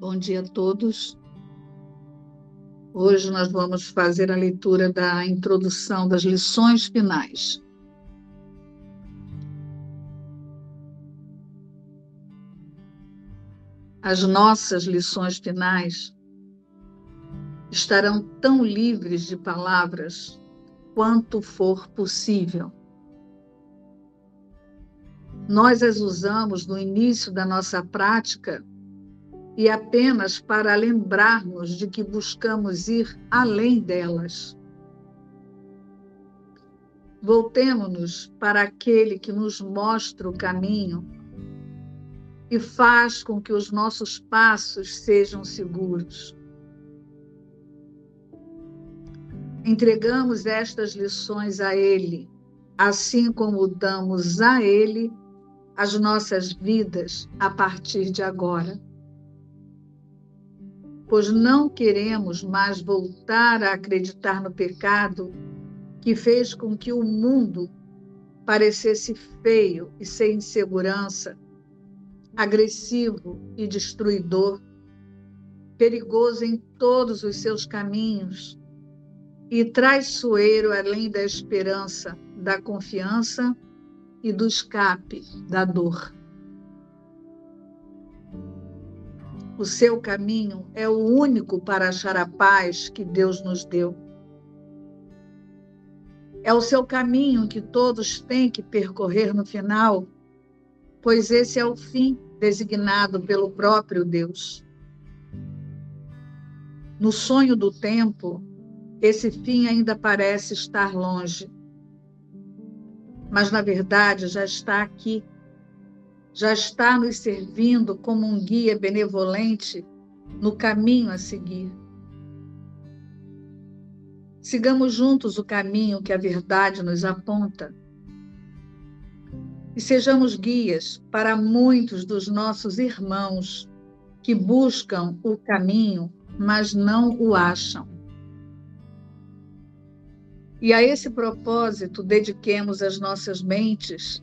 Bom dia a todos. Hoje nós vamos fazer a leitura da introdução das lições finais. As nossas lições finais estarão tão livres de palavras quanto for possível. Nós as usamos no início da nossa prática e apenas para lembrarmos de que buscamos ir além delas. Voltemos-nos para aquele que nos mostra o caminho e faz com que os nossos passos sejam seguros. Entregamos estas lições a Ele, assim como damos a Ele as nossas vidas a partir de agora pois não queremos mais voltar a acreditar no pecado que fez com que o mundo parecesse feio e sem segurança, agressivo e destruidor, perigoso em todos os seus caminhos e traiçoeiro além da esperança, da confiança e do escape da dor. O seu caminho é o único para achar a paz que Deus nos deu. É o seu caminho que todos têm que percorrer no final, pois esse é o fim designado pelo próprio Deus. No sonho do tempo, esse fim ainda parece estar longe, mas na verdade já está aqui já está nos servindo como um guia benevolente no caminho a seguir. Sigamos juntos o caminho que a verdade nos aponta e sejamos guias para muitos dos nossos irmãos que buscam o caminho, mas não o acham. E a esse propósito, dediquemos as nossas mentes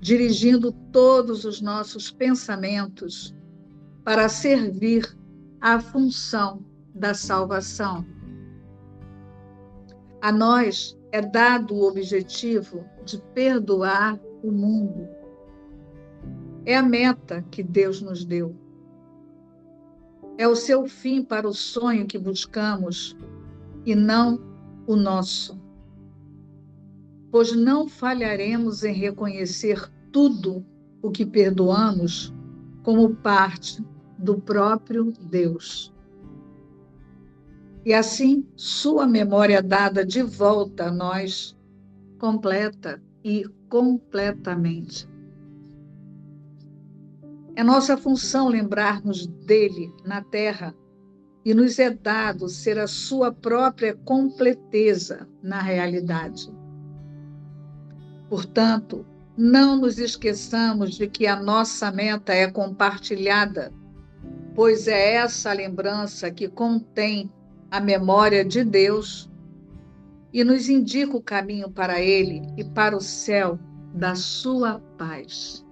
dirigindo todos os nossos pensamentos para servir à função da salvação. A nós é dado o objetivo de perdoar o mundo. É a meta que Deus nos deu. É o seu fim para o sonho que buscamos e não o nosso pois não falharemos em reconhecer tudo o que perdoamos como parte do próprio Deus. E assim, sua memória dada de volta a nós, completa e completamente. É nossa função lembrar-nos dele na terra e nos é dado ser a sua própria completeza na realidade. Portanto, não nos esqueçamos de que a nossa meta é compartilhada, pois é essa lembrança que contém a memória de Deus e nos indica o caminho para Ele e para o céu da Sua paz.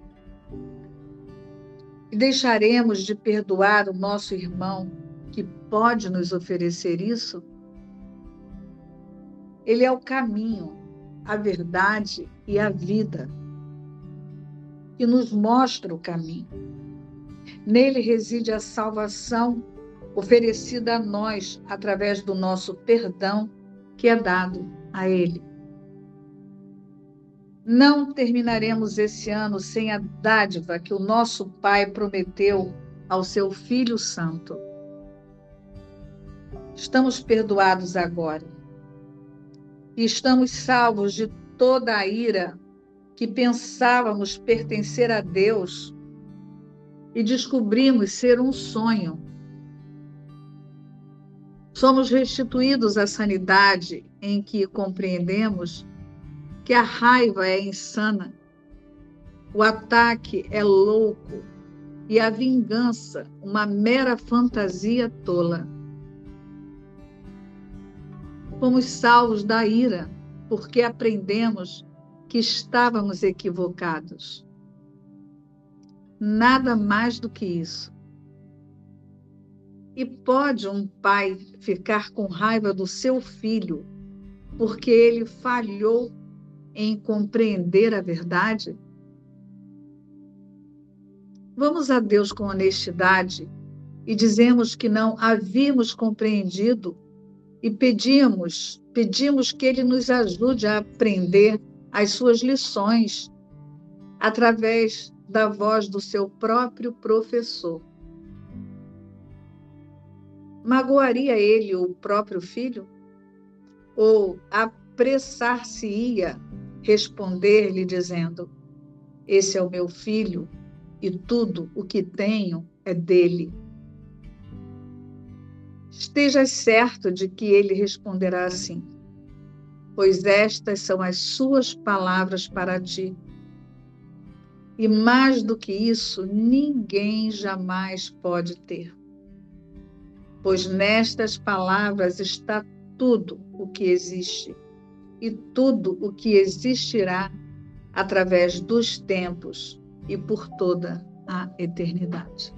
E deixaremos de perdoar o nosso irmão que pode nos oferecer isso? Ele é o caminho, a verdade e a vida, que nos mostra o caminho. Nele reside a salvação oferecida a nós através do nosso perdão que é dado a Ele. Não terminaremos esse ano sem a dádiva que o nosso Pai prometeu ao seu Filho Santo. Estamos perdoados agora e estamos salvos de toda a ira que pensávamos pertencer a Deus e descobrimos ser um sonho. Somos restituídos à sanidade em que compreendemos que a raiva é insana, o ataque é louco e a vingança uma mera fantasia tola. Fomos salvos da ira porque aprendemos que estávamos equivocados. Nada mais do que isso. E pode um pai ficar com raiva do seu filho porque ele falhou em compreender a verdade? Vamos a Deus com honestidade e dizemos que não havíamos compreendido e pedimos, pedimos que ele nos ajude a aprender as suas lições através da voz do seu próprio professor. Magoaria ele o próprio filho? Ou apressar-se-ia responder-lhe dizendo: Esse é o meu filho e tudo o que tenho é dele? Estejas certo de que ele responderá assim: Pois estas são as suas palavras para ti e mais do que isso, ninguém jamais pode ter. Pois nestas palavras está tudo o que existe e tudo o que existirá através dos tempos e por toda a eternidade.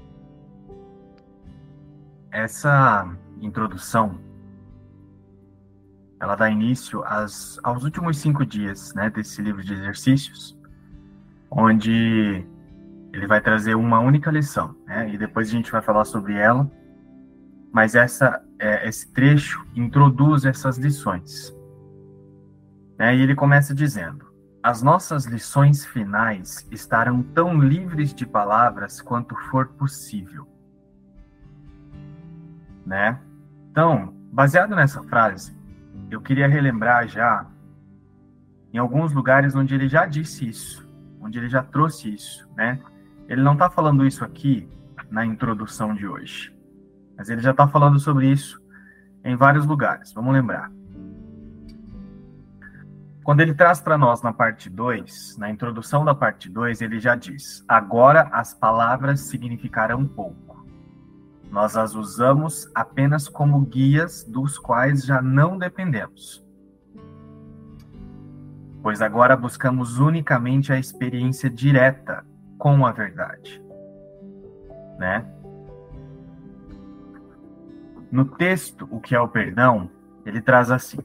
Essa introdução ela dá início às, aos últimos cinco dias né, desse livro de exercícios, onde ele vai trazer uma única lição, né? E depois a gente vai falar sobre ela. Mas essa, é, esse trecho introduz essas lições. Né? E ele começa dizendo: As nossas lições finais estarão tão livres de palavras quanto for possível. Né? Então, baseado nessa frase, eu queria relembrar já em alguns lugares onde ele já disse isso onde ele já trouxe isso, né? Ele não está falando isso aqui na introdução de hoje, mas ele já está falando sobre isso em vários lugares. Vamos lembrar. Quando ele traz para nós na parte 2, na introdução da parte 2, ele já diz: Agora as palavras significarão pouco. Nós as usamos apenas como guias dos quais já não dependemos pois agora buscamos unicamente a experiência direta com a verdade. Né? No texto, o que é o perdão, ele traz assim: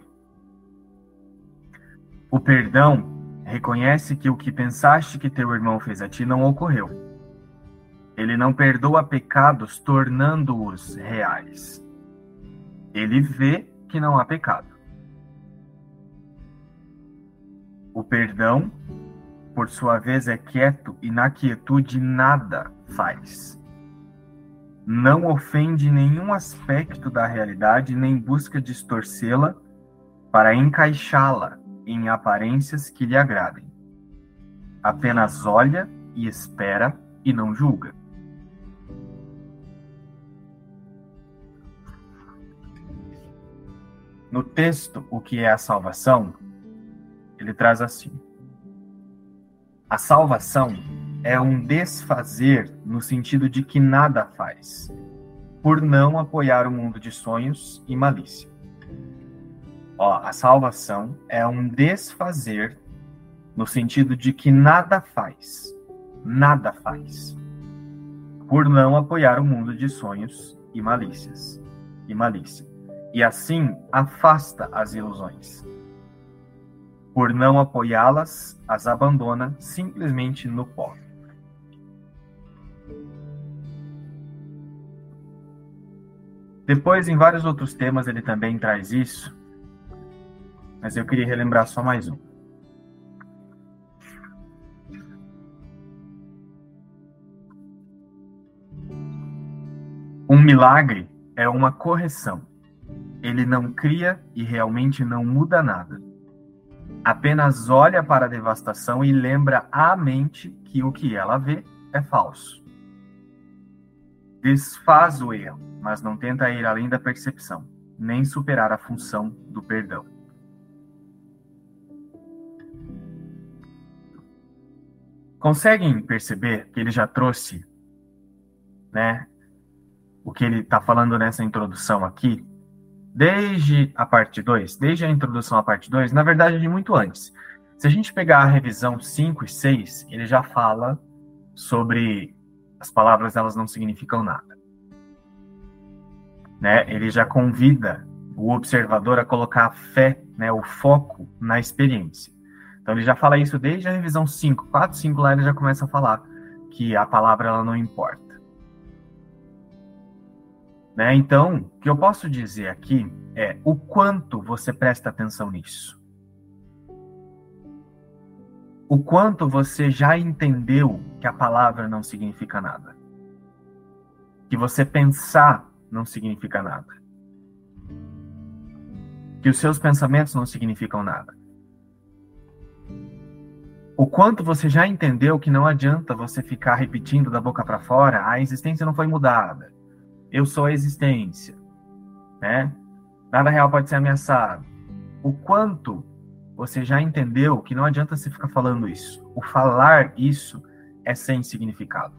O perdão reconhece que o que pensaste que teu irmão fez a ti não ocorreu. Ele não perdoa pecados tornando-os reais. Ele vê que não há pecado. O perdão, por sua vez, é quieto e na quietude nada faz. Não ofende nenhum aspecto da realidade nem busca distorcê-la para encaixá-la em aparências que lhe agradem. Apenas olha e espera e não julga. No texto, o que é a salvação, ele traz assim: A salvação é um desfazer no sentido de que nada faz, por não apoiar o mundo de sonhos e malícia. Ó, a salvação é um desfazer no sentido de que nada faz, nada faz, por não apoiar o mundo de sonhos e malícias e malícia. E assim afasta as ilusões por não apoiá-las, as abandona simplesmente no pó. Depois, em vários outros temas, ele também traz isso, mas eu queria relembrar só mais um. Um milagre é uma correção. Ele não cria e realmente não muda nada apenas olha para a devastação e lembra à mente que o que ela vê é falso. Desfaz o erro, mas não tenta ir além da percepção, nem superar a função do perdão. Conseguem perceber que ele já trouxe, né, o que ele está falando nessa introdução aqui, desde a parte 2, desde a introdução à parte 2, na verdade, de muito antes. Se a gente pegar a revisão 5 e 6, ele já fala sobre as palavras elas não significam nada. né, ele já convida o observador a colocar a fé, né, o foco na experiência. Então ele já fala isso desde a revisão 5, 4, 5 lá ele já começa a falar que a palavra ela não importa. Né? Então, o que eu posso dizer aqui é o quanto você presta atenção nisso. O quanto você já entendeu que a palavra não significa nada. Que você pensar não significa nada. Que os seus pensamentos não significam nada. O quanto você já entendeu que não adianta você ficar repetindo da boca para fora, a existência não foi mudada. Eu sou a existência, né? Nada real pode ser ameaçado. O quanto você já entendeu que não adianta você ficar falando isso. O falar isso é sem significado.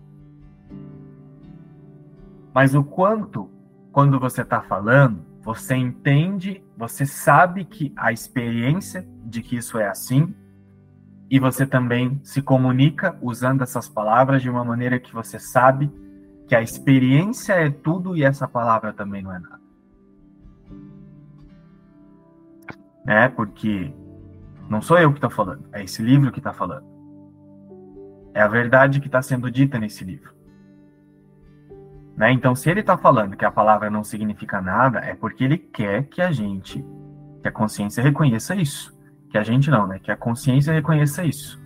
Mas o quanto, quando você está falando, você entende, você sabe que a experiência de que isso é assim, e você também se comunica usando essas palavras de uma maneira que você sabe que a experiência é tudo e essa palavra também não é nada. É, porque não sou eu que estou falando, é esse livro que está falando. É a verdade que está sendo dita nesse livro. Né? Então, se ele está falando que a palavra não significa nada, é porque ele quer que a gente, que a consciência reconheça isso. Que a gente não, né? Que a consciência reconheça isso.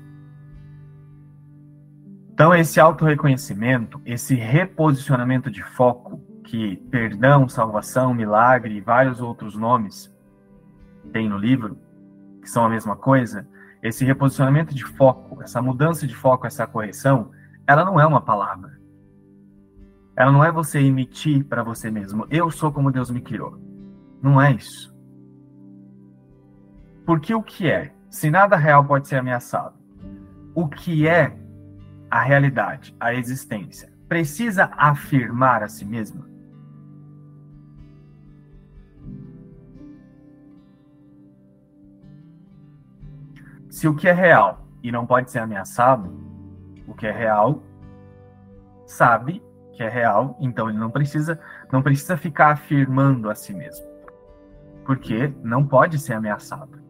Então, esse auto-reconhecimento, esse reposicionamento de foco, que perdão, salvação, milagre e vários outros nomes tem no livro, que são a mesma coisa, esse reposicionamento de foco, essa mudança de foco, essa correção, ela não é uma palavra. Ela não é você emitir para você mesmo, eu sou como Deus me criou. Não é isso. Porque o que é? Se nada real pode ser ameaçado, o que é a realidade, a existência, precisa afirmar a si mesma? Se o que é real e não pode ser ameaçado, o que é real sabe que é real, então ele não precisa não precisa ficar afirmando a si mesmo. Porque não pode ser ameaçado.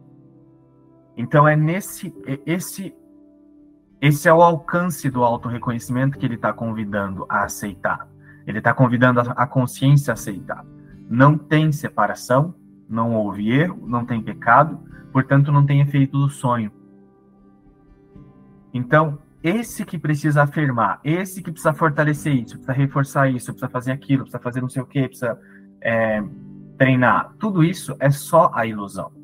Então é nesse esse esse é o alcance do auto-reconhecimento que ele está convidando a aceitar. Ele está convidando a, consciência a aceitar. Não tem separação, não houve erro, não tem pecado, portanto não tem efeito do sonho. Então, esse que precisa afirmar, esse que precisa fortalecer isso, precisa reforçar isso, precisa fazer aquilo, precisa fazer não sei o que, precisa é, treinar, tudo isso é só a ilusão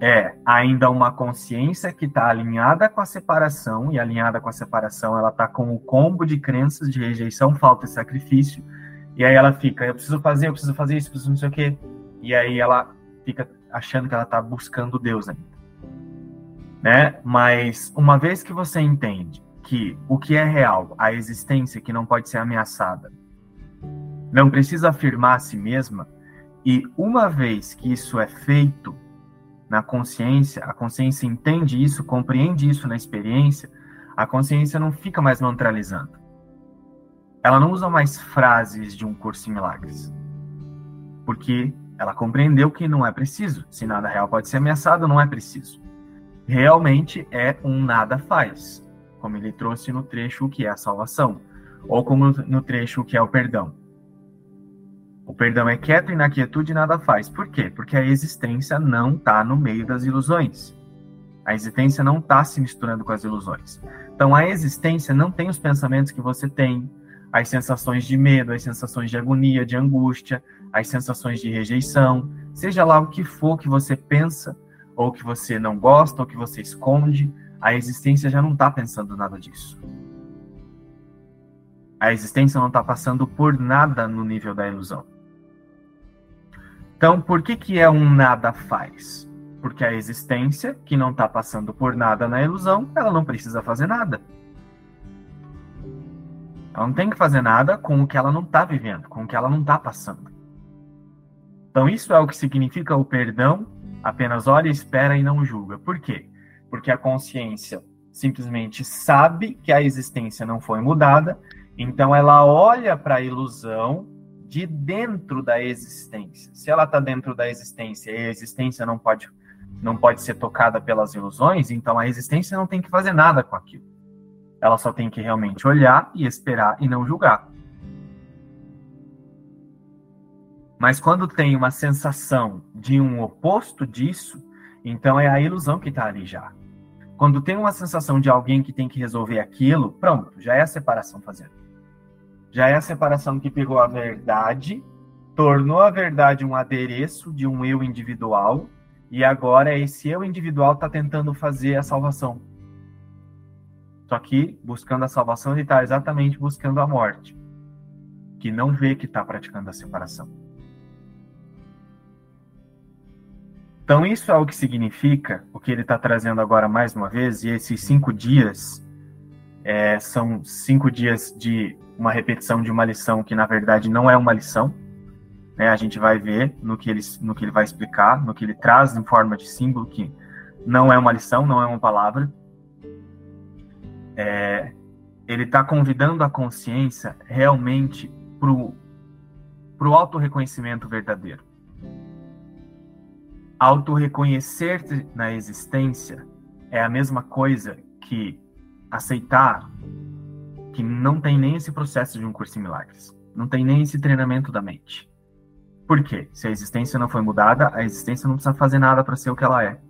é ainda uma consciência que está alinhada com a separação, e alinhada com a separação, ela está com o combo de crenças de rejeição, falta e sacrifício, e aí ela fica, eu preciso fazer, eu preciso fazer isso, preciso não sei o quê, e aí ela fica achando que ela está buscando Deus ainda. Né? Mas uma vez que você entende que o que é real, a existência que não pode ser ameaçada, não precisa afirmar a si mesma, e uma vez que isso é feito, na consciência, a consciência entende isso, compreende isso na experiência, a consciência não fica mais neutralizando. Ela não usa mais frases de um curso em milagres. Porque ela compreendeu que não é preciso. Se nada real pode ser ameaçado, não é preciso. Realmente é um nada faz, como ele trouxe no trecho o que é a salvação, ou como no trecho o que é o perdão. O perdão é quieto e na quietude nada faz. Por quê? Porque a existência não está no meio das ilusões. A existência não está se misturando com as ilusões. Então, a existência não tem os pensamentos que você tem, as sensações de medo, as sensações de agonia, de angústia, as sensações de rejeição, seja lá o que for que você pensa, ou que você não gosta, ou que você esconde, a existência já não está pensando nada disso. A existência não está passando por nada no nível da ilusão. Então, por que, que é um nada faz? Porque a existência, que não está passando por nada na ilusão, ela não precisa fazer nada. Ela não tem que fazer nada com o que ela não está vivendo, com o que ela não está passando. Então, isso é o que significa o perdão, apenas olha, espera e não julga. Por quê? Porque a consciência simplesmente sabe que a existência não foi mudada, então ela olha para a ilusão de dentro da existência. Se ela está dentro da existência e a existência não pode, não pode ser tocada pelas ilusões, então a existência não tem que fazer nada com aquilo. Ela só tem que realmente olhar e esperar e não julgar. Mas quando tem uma sensação de um oposto disso, então é a ilusão que está ali já. Quando tem uma sensação de alguém que tem que resolver aquilo, pronto, já é a separação fazendo. Já é a separação que pegou a verdade, tornou a verdade um adereço de um eu individual, e agora esse eu individual está tentando fazer a salvação. Só que, buscando a salvação, ele está exatamente buscando a morte, que não vê que está praticando a separação. Então, isso é o que significa o que ele está trazendo agora mais uma vez, e esses cinco dias é, são cinco dias de uma repetição de uma lição que, na verdade, não é uma lição. Né? A gente vai ver no que, ele, no que ele vai explicar, no que ele traz em forma de símbolo, que não é uma lição, não é uma palavra. É, ele está convidando a consciência realmente para o auto-reconhecimento verdadeiro auto-reconhecer na existência é a mesma coisa que aceitar que não tem nem esse processo de um curso em milagres. Não tem nem esse treinamento da mente. Por quê? Se a existência não foi mudada, a existência não precisa fazer nada para ser o que ela é.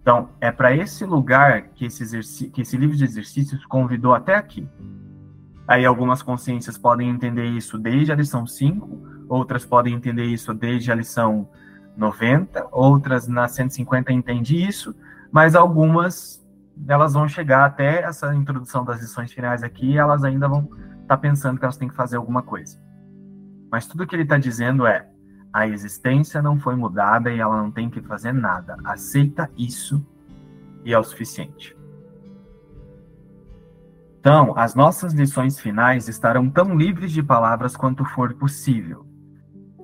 Então, é para esse lugar que esse, que esse livro de exercícios convidou até aqui. Aí algumas consciências podem entender isso desde a lição 5, outras podem entender isso desde a lição 90, outras na 150 entende isso, mas algumas elas vão chegar até essa introdução das lições finais aqui, elas ainda vão estar tá pensando que elas têm que fazer alguma coisa. Mas tudo que ele está dizendo é: a existência não foi mudada e ela não tem que fazer nada. Aceita isso e é o suficiente. Então, as nossas lições finais estarão tão livres de palavras quanto for possível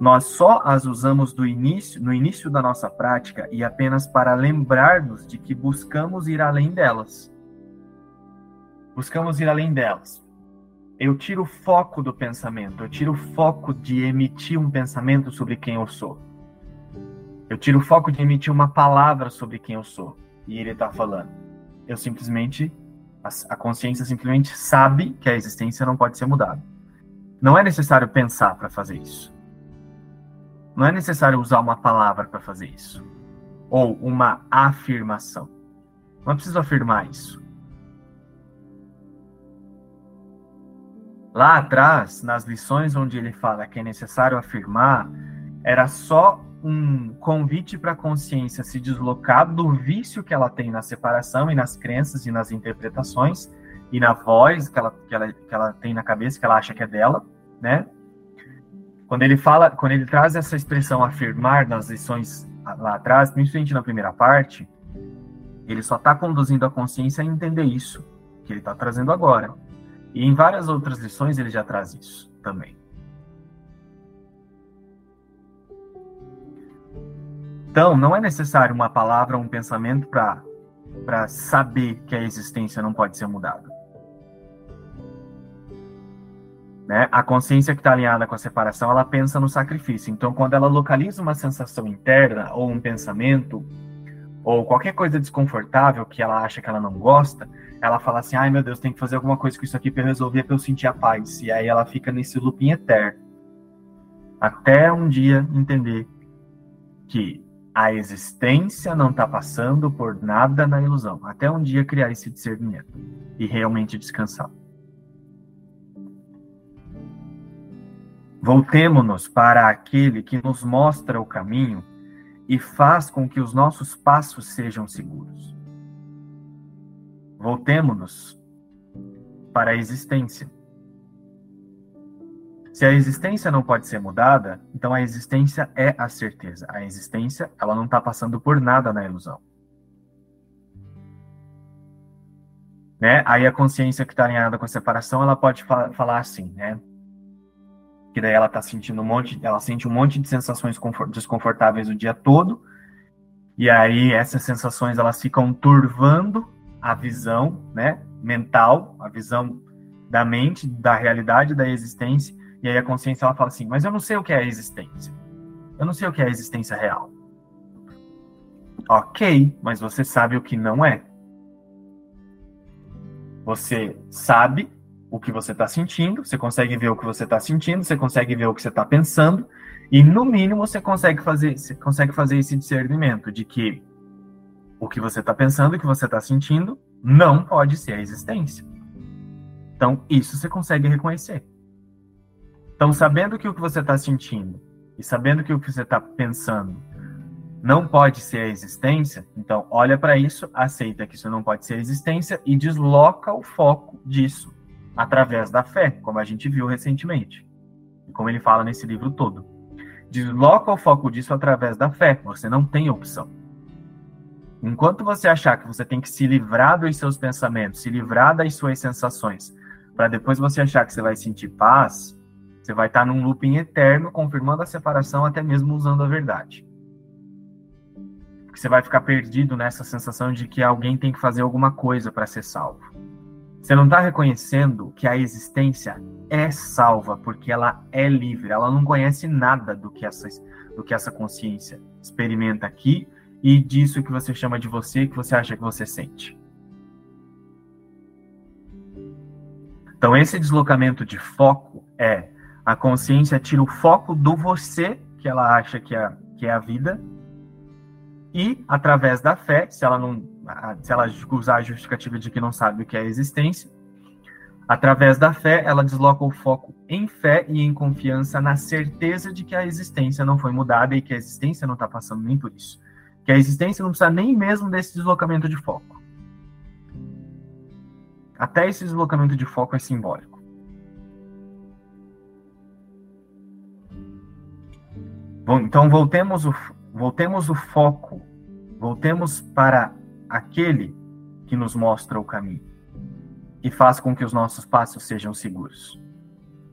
nós só as usamos do início, no início da nossa prática e apenas para lembrar-nos de que buscamos ir além delas. Buscamos ir além delas. Eu tiro o foco do pensamento, eu tiro o foco de emitir um pensamento sobre quem eu sou. Eu tiro o foco de emitir uma palavra sobre quem eu sou. E ele está falando. Eu simplesmente, a consciência simplesmente sabe que a existência não pode ser mudada. Não é necessário pensar para fazer isso. Não é necessário usar uma palavra para fazer isso. Ou uma afirmação. Não preciso afirmar isso. Lá atrás, nas lições onde ele fala que é necessário afirmar, era só um convite para a consciência se deslocar do vício que ela tem na separação e nas crenças e nas interpretações e na voz que ela, que ela, que ela tem na cabeça, que ela acha que é dela, né? Quando ele fala, quando ele traz essa expressão afirmar nas lições lá atrás, principalmente na primeira parte, ele só está conduzindo a consciência a entender isso que ele está trazendo agora. E em várias outras lições ele já traz isso também. Então, não é necessário uma palavra um pensamento para saber que a existência não pode ser mudada. Né? A consciência que está alinhada com a separação, ela pensa no sacrifício. Então, quando ela localiza uma sensação interna ou um pensamento ou qualquer coisa desconfortável que ela acha que ela não gosta, ela fala assim: "Ai, meu Deus, tem que fazer alguma coisa com isso aqui para resolver, para eu sentir a paz". E aí ela fica nesse looping eterno. Até um dia entender que a existência não está passando por nada na ilusão. Até um dia criar esse discernimento e realmente descansar. Voltemo-nos para aquele que nos mostra o caminho e faz com que os nossos passos sejam seguros. Voltemo-nos para a existência. Se a existência não pode ser mudada, então a existência é a certeza. A existência, ela não está passando por nada na ilusão. Né? Aí a consciência que está alinhada com a separação, ela pode fa falar assim, né? Que daí ela tá sentindo um monte, ela sente um monte de sensações desconfortáveis o dia todo, e aí essas sensações elas ficam turvando a visão, né, mental, a visão da mente, da realidade, da existência, E aí a consciência ela fala assim: "Mas eu não sei o que é a existência. Eu não sei o que é a existência real." OK, mas você sabe o que não é. Você sabe o que você está sentindo, você consegue ver o que você está sentindo, você consegue ver o que você está pensando, e no mínimo você consegue fazer, você consegue fazer esse discernimento de que o que você está pensando, o que você está sentindo, não pode ser a existência. Então, isso você consegue reconhecer. Então, sabendo que o que você está sentindo e sabendo que o que você está pensando não pode ser a existência, então olha para isso, aceita que isso não pode ser a existência e desloca o foco disso através da fé, como a gente viu recentemente. E como ele fala nesse livro todo. Desloca o foco disso através da fé, você não tem opção. Enquanto você achar que você tem que se livrar dos seus pensamentos, se livrar das suas sensações, para depois você achar que você vai sentir paz, você vai estar num looping eterno, confirmando a separação, até mesmo usando a verdade. Você vai ficar perdido nessa sensação de que alguém tem que fazer alguma coisa para ser salvo. Você não está reconhecendo que a existência é salva, porque ela é livre, ela não conhece nada do que essa, do que essa consciência experimenta aqui e disso que você chama de você, que você acha que você sente. Então, esse deslocamento de foco é a consciência tira o foco do você, que ela acha que é, que é a vida, e através da fé, se ela não se ela usar a justificativa de que não sabe o que é a existência, através da fé, ela desloca o foco em fé e em confiança na certeza de que a existência não foi mudada e que a existência não está passando nem por isso. Que a existência não precisa nem mesmo desse deslocamento de foco. Até esse deslocamento de foco é simbólico. Bom, então voltemos o, voltemos o foco, voltemos para aquele que nos mostra o caminho e faz com que os nossos passos sejam seguros.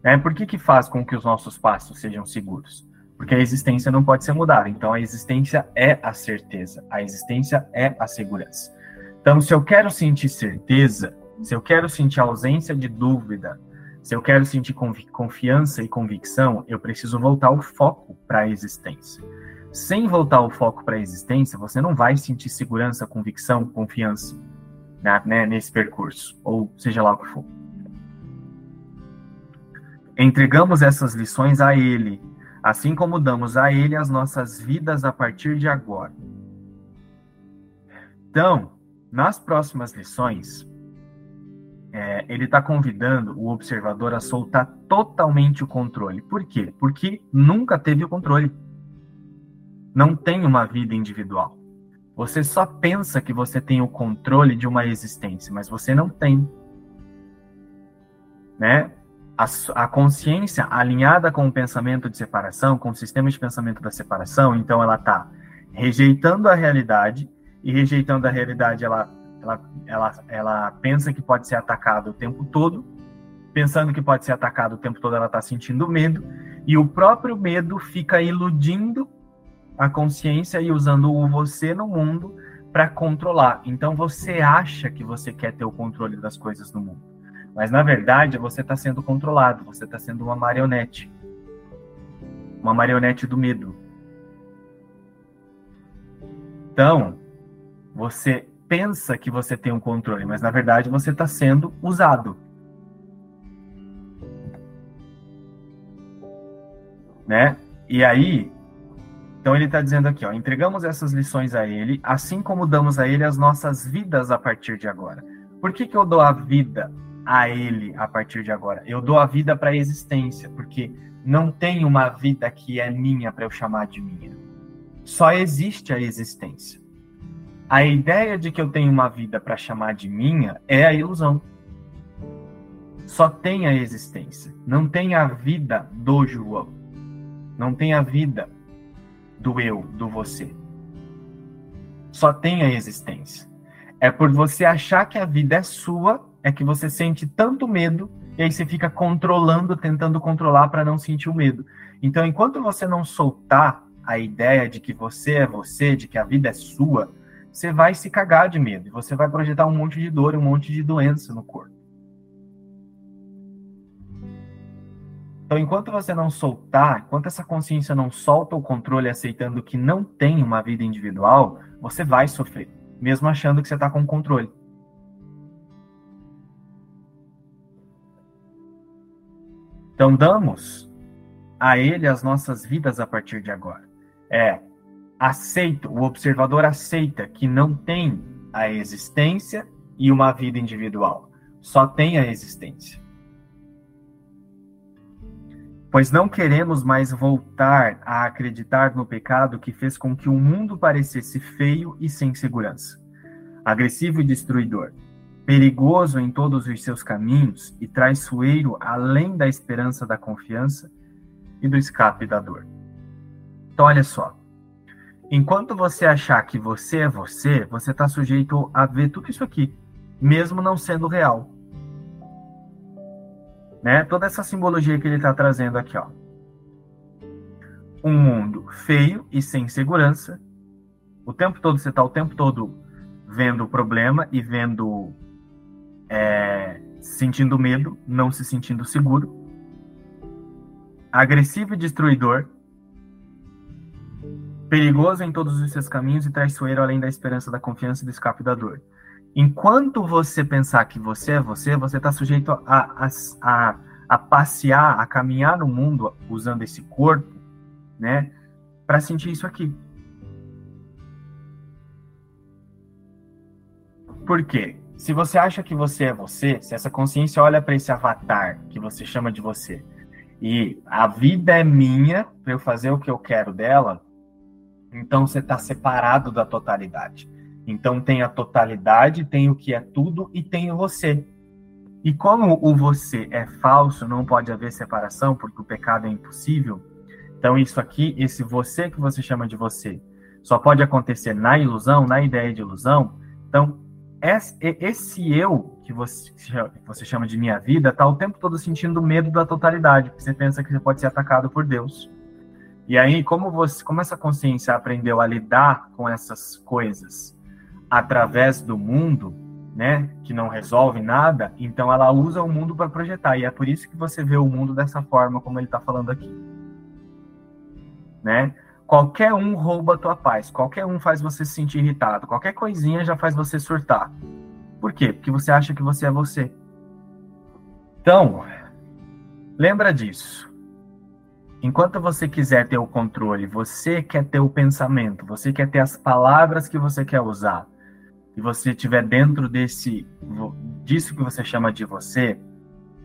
É, por que, que faz com que os nossos passos sejam seguros? Porque a existência não pode ser mudada. Então, a existência é a certeza, a existência é a segurança. Então, se eu quero sentir certeza, se eu quero sentir ausência de dúvida, se eu quero sentir confiança e convicção, eu preciso voltar o foco para a existência sem voltar o foco para a existência, você não vai sentir segurança, convicção, confiança né, né, nesse percurso, ou seja lá o que for. Entregamos essas lições a Ele, assim como damos a Ele as nossas vidas a partir de agora. Então, nas próximas lições, é, ele está convidando o observador a soltar totalmente o controle. Por quê? Porque nunca teve o controle não tem uma vida individual. Você só pensa que você tem o controle de uma existência, mas você não tem. Né? A, a, consciência alinhada com o pensamento de separação, com o sistema de pensamento da separação, então ela está rejeitando a realidade, e rejeitando a realidade, ela, ela, ela, ela pensa que pode ser atacada o tempo todo, pensando que pode ser atacada o tempo todo, ela está sentindo medo, e o próprio medo fica iludindo a consciência e usando o você no mundo para controlar. Então você acha que você quer ter o controle das coisas no mundo, mas na verdade você está sendo controlado, você está sendo uma marionete, uma marionete do medo. Então você pensa que você tem um controle, mas na verdade você está sendo usado. Né? E aí então ele está dizendo aqui, ó, entregamos essas lições a ele, assim como damos a ele as nossas vidas a partir de agora. Por que, que eu dou a vida a ele a partir de agora? Eu dou a vida para a existência, porque não tem uma vida que é minha para eu chamar de minha. Só existe a existência. A ideia de que eu tenho uma vida para chamar de minha é a ilusão. Só tem a existência. Não tem a vida do João. Não tem a vida do eu, do você. Só tem a existência. É por você achar que a vida é sua, é que você sente tanto medo, e aí você fica controlando, tentando controlar para não sentir o medo. Então, enquanto você não soltar a ideia de que você é você, de que a vida é sua, você vai se cagar de medo, e você vai projetar um monte de dor, um monte de doença no corpo. Então, enquanto você não soltar, enquanto essa consciência não solta o controle aceitando que não tem uma vida individual, você vai sofrer, mesmo achando que você está com controle. Então, damos a ele as nossas vidas a partir de agora. É, aceito, o observador aceita que não tem a existência e uma vida individual, só tem a existência pois não queremos mais voltar a acreditar no pecado que fez com que o mundo parecesse feio e sem segurança, agressivo e destruidor, perigoso em todos os seus caminhos e traiçoeiro além da esperança da confiança e do escape da dor. Então, olha só. Enquanto você achar que você é você, você está sujeito a ver tudo isso aqui, mesmo não sendo real né? Toda essa simbologia que ele está trazendo aqui, ó. Um mundo feio e sem segurança. O tempo todo você está o tempo todo vendo o problema e vendo, é, sentindo medo, não se sentindo seguro. Agressivo e destruidor. Perigoso em todos os seus caminhos e traiçoeiro além da esperança, da confiança e do escape da dor. Enquanto você pensar que você é você, você está sujeito a, a, a, a, passear, a caminhar no mundo usando esse corpo, né, para sentir isso aqui. Por quê? Se você acha que você é você, se essa consciência olha para esse avatar que você chama de você, e a vida é minha para eu fazer o que eu quero dela, então você está separado da totalidade. Então tem a totalidade, tem o que é tudo e tem o você. E como o você é falso, não pode haver separação, porque o pecado é impossível. Então isso aqui, esse você que você chama de você, só pode acontecer na ilusão, na ideia de ilusão. Então esse eu que você, chama de minha vida está o tempo todo sentindo medo da totalidade, porque você pensa que você pode ser atacado por Deus. E aí, como você, como essa consciência aprendeu a lidar com essas coisas através do mundo, né, que não resolve nada, então ela usa o mundo para projetar. E é por isso que você vê o mundo dessa forma, como ele está falando aqui. Né? Qualquer um rouba a tua paz, qualquer um faz você se sentir irritado, qualquer coisinha já faz você surtar. Por quê? Porque você acha que você é você. Então, lembra disso. Enquanto você quiser ter o controle, você quer ter o pensamento, você quer ter as palavras que você quer usar, e você estiver dentro desse disso que você chama de você,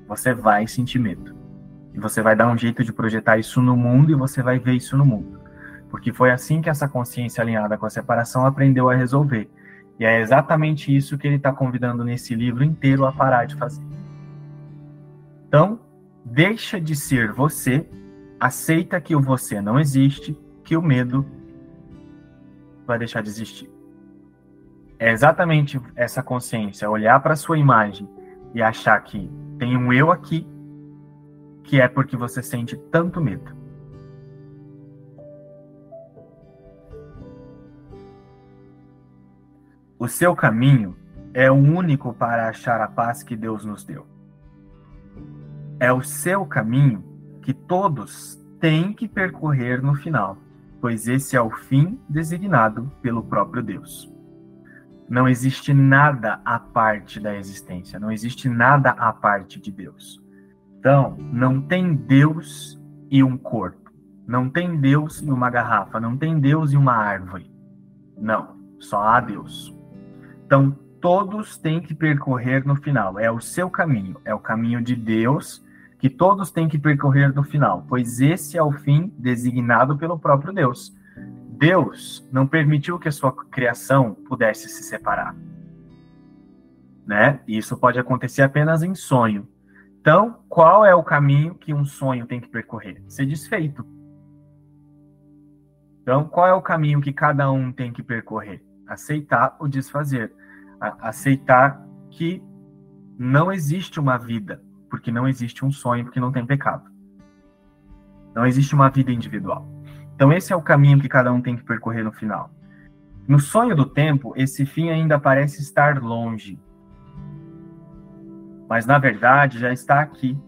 você vai sentir medo. E você vai dar um jeito de projetar isso no mundo e você vai ver isso no mundo. Porque foi assim que essa consciência alinhada com a separação aprendeu a resolver. E é exatamente isso que ele está convidando nesse livro inteiro a parar de fazer. Então, deixa de ser você, aceita que o você não existe, que o medo vai deixar de existir. É exatamente essa consciência, olhar para sua imagem e achar que tem um eu aqui, que é porque você sente tanto medo. O seu caminho é o único para achar a paz que Deus nos deu. É o seu caminho que todos têm que percorrer no final, pois esse é o fim designado pelo próprio Deus. Não existe nada à parte da existência, não existe nada à parte de Deus. Então, não tem Deus e um corpo, não tem Deus e uma garrafa, não tem Deus e uma árvore. Não, só há Deus. Então, todos têm que percorrer no final, é o seu caminho, é o caminho de Deus que todos têm que percorrer no final, pois esse é o fim designado pelo próprio Deus. Deus não permitiu que a sua criação pudesse se separar. Né? Isso pode acontecer apenas em sonho. Então, qual é o caminho que um sonho tem que percorrer? Ser desfeito. Então, qual é o caminho que cada um tem que percorrer? Aceitar o desfazer. aceitar que não existe uma vida, porque não existe um sonho, porque não tem pecado. Não existe uma vida individual. Então, esse é o caminho que cada um tem que percorrer no final. No sonho do tempo, esse fim ainda parece estar longe. Mas, na verdade, já está aqui.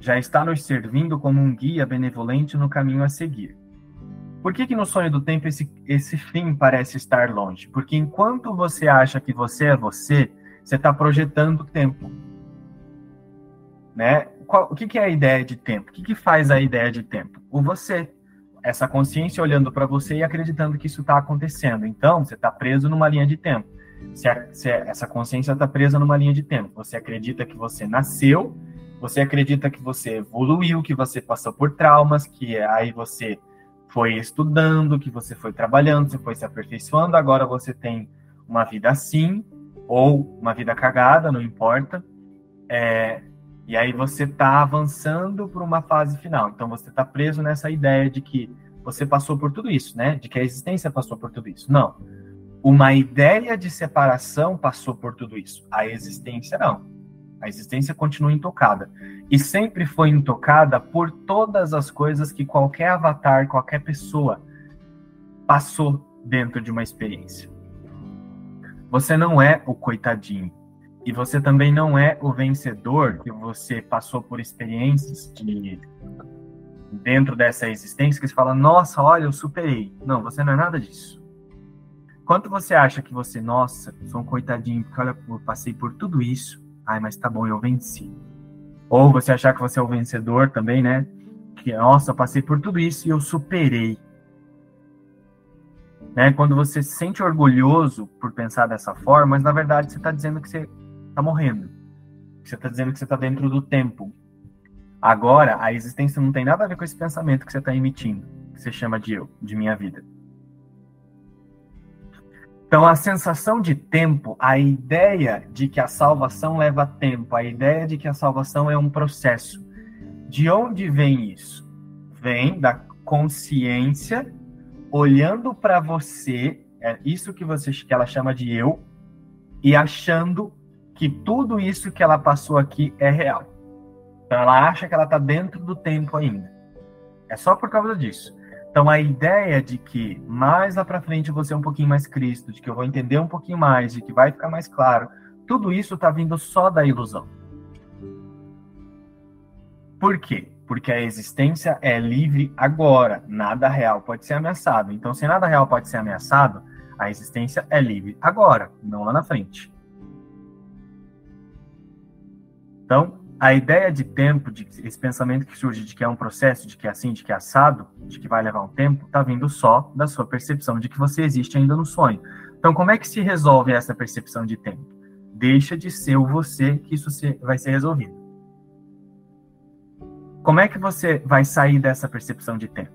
já está nos servindo como um guia benevolente no caminho a seguir. Por que, que no sonho do tempo esse, esse fim parece estar longe? Porque enquanto você acha que você é você, você está projetando o tempo. Né? Qual, o que, que, é a ideia de tempo? O que, que faz a ideia de tempo? O você. Essa consciência olhando para você e acreditando que isso está acontecendo. Então, você está preso numa linha de tempo. Se, a, se essa consciência está presa numa linha de tempo. Você acredita que você nasceu, você acredita que você evoluiu, que você passou por traumas, que aí você foi estudando, que você foi trabalhando, você foi se aperfeiçoando, agora você tem uma vida assim, ou uma vida cagada, não importa. É, e aí você está avançando para uma fase final. Então você está preso nessa ideia de que você passou por tudo isso, né? De que a existência passou por tudo isso. Não. Uma ideia de separação passou por tudo isso. A existência não. A existência continua intocada. E sempre foi intocada por todas as coisas que qualquer avatar, qualquer pessoa passou dentro de uma experiência. Você não é o coitadinho. E você também não é o vencedor que você passou por experiências de dentro dessa existência que você fala, nossa, olha, eu superei. Não, você não é nada disso. Quanto você acha que você, nossa, sou um coitadinho, porque olha, eu passei por tudo isso, ai, mas tá bom, eu venci. Ou você achar que você é o vencedor também, né? Que, nossa, eu passei por tudo isso e eu superei. Né? Quando você se sente orgulhoso por pensar dessa forma, mas na verdade você está dizendo que você está morrendo. Você está dizendo que você está dentro do tempo. Agora, a existência não tem nada a ver com esse pensamento que você está emitindo, que você chama de eu, de minha vida. Então, a sensação de tempo, a ideia de que a salvação leva tempo, a ideia de que a salvação é um processo. De onde vem isso? Vem da consciência olhando para você, é isso que você que ela chama de eu, e achando que tudo isso que ela passou aqui é real. Então ela acha que ela está dentro do tempo ainda. É só por causa disso. Então a ideia de que mais lá para frente eu vou ser um pouquinho mais Cristo, de que eu vou entender um pouquinho mais, de que vai ficar mais claro, tudo isso está vindo só da ilusão. Por quê? porque a existência é livre agora, nada real pode ser ameaçado. Então, se nada real pode ser ameaçado, a existência é livre agora, não lá na frente. Então, a ideia de tempo, de esse pensamento que surge de que é um processo, de que é assim, de que é assado, de que vai levar um tempo, está vindo só da sua percepção de que você existe ainda no sonho. Então, como é que se resolve essa percepção de tempo? Deixa de ser o você que isso vai ser resolvido. Como é que você vai sair dessa percepção de tempo?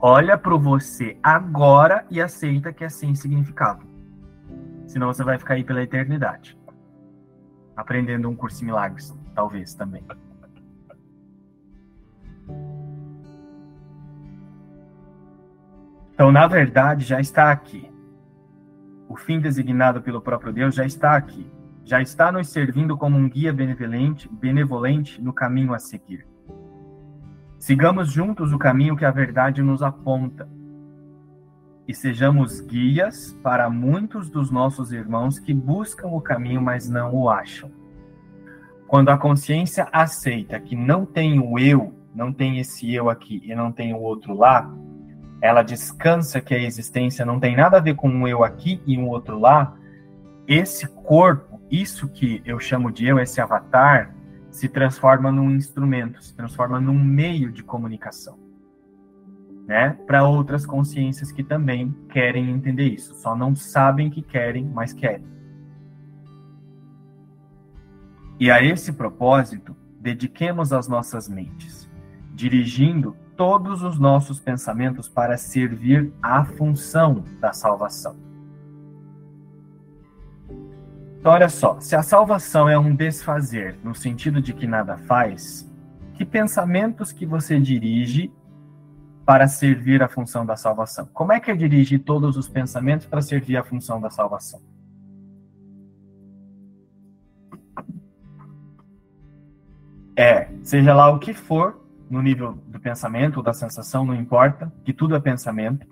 Olha para o você agora e aceita que é sem significado. Senão você vai ficar aí pela eternidade. Aprendendo um curso em milagres, talvez também. Então, na verdade, já está aqui. O fim designado pelo próprio Deus já está aqui. Já está nos servindo como um guia benevolente, benevolente no caminho a seguir. Sigamos juntos o caminho que a verdade nos aponta e sejamos guias para muitos dos nossos irmãos que buscam o caminho, mas não o acham. Quando a consciência aceita que não tem o eu, não tem esse eu aqui e não tem o outro lá, ela descansa que a existência não tem nada a ver com um eu aqui e um outro lá, esse corpo, isso que eu chamo de eu, esse avatar, se transforma num instrumento, se transforma num meio de comunicação, né? Para outras consciências que também querem entender isso, só não sabem que querem, mas querem. E a esse propósito, dediquemos as nossas mentes, dirigindo todos os nossos pensamentos para servir à função da salvação. Então, olha só, se a salvação é um desfazer, no sentido de que nada faz, que pensamentos que você dirige para servir a função da salvação? Como é que é dirigir todos os pensamentos para servir a função da salvação? É, seja lá o que for, no nível do pensamento ou da sensação, não importa, que tudo é pensamento,